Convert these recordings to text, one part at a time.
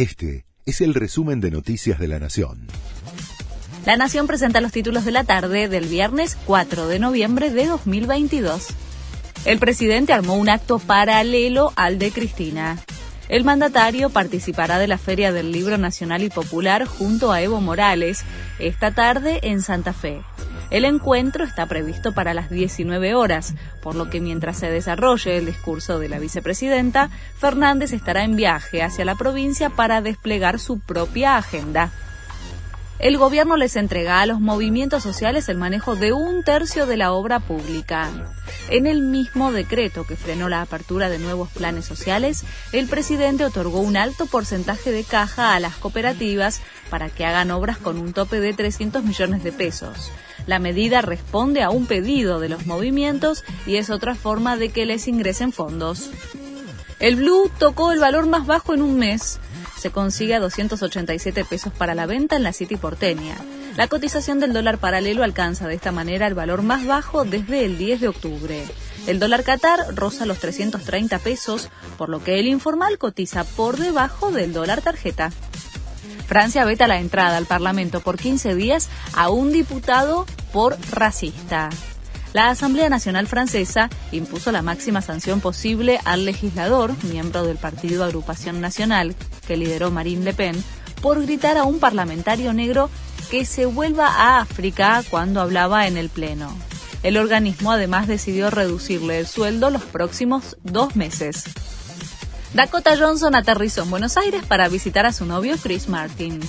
Este es el resumen de Noticias de la Nación. La Nación presenta los títulos de la tarde del viernes 4 de noviembre de 2022. El presidente armó un acto paralelo al de Cristina. El mandatario participará de la Feria del Libro Nacional y Popular junto a Evo Morales esta tarde en Santa Fe. El encuentro está previsto para las 19 horas, por lo que mientras se desarrolle el discurso de la vicepresidenta, Fernández estará en viaje hacia la provincia para desplegar su propia agenda el gobierno les entrega a los movimientos sociales el manejo de un tercio de la obra pública. En el mismo decreto que frenó la apertura de nuevos planes sociales, el presidente otorgó un alto porcentaje de caja a las cooperativas para que hagan obras con un tope de 300 millones de pesos. La medida responde a un pedido de los movimientos y es otra forma de que les ingresen fondos. El Blue tocó el valor más bajo en un mes se consigue a 287 pesos para la venta en la City porteña. La cotización del dólar paralelo alcanza de esta manera el valor más bajo desde el 10 de octubre. El dólar Qatar roza los 330 pesos, por lo que el informal cotiza por debajo del dólar tarjeta. Francia veta la entrada al Parlamento por 15 días a un diputado por racista. La Asamblea Nacional Francesa impuso la máxima sanción posible al legislador, miembro del partido Agrupación Nacional, que lideró Marine Le Pen, por gritar a un parlamentario negro que se vuelva a África cuando hablaba en el Pleno. El organismo además decidió reducirle el sueldo los próximos dos meses. Dakota Johnson aterrizó en Buenos Aires para visitar a su novio Chris Martin.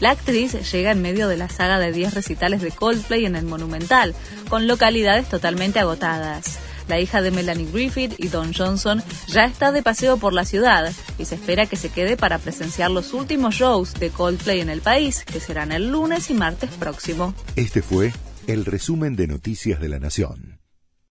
La actriz llega en medio de la saga de 10 recitales de Coldplay en el Monumental, con localidades totalmente agotadas. La hija de Melanie Griffith y Don Johnson ya está de paseo por la ciudad y se espera que se quede para presenciar los últimos shows de Coldplay en el país, que serán el lunes y martes próximo. Este fue el resumen de Noticias de la Nación.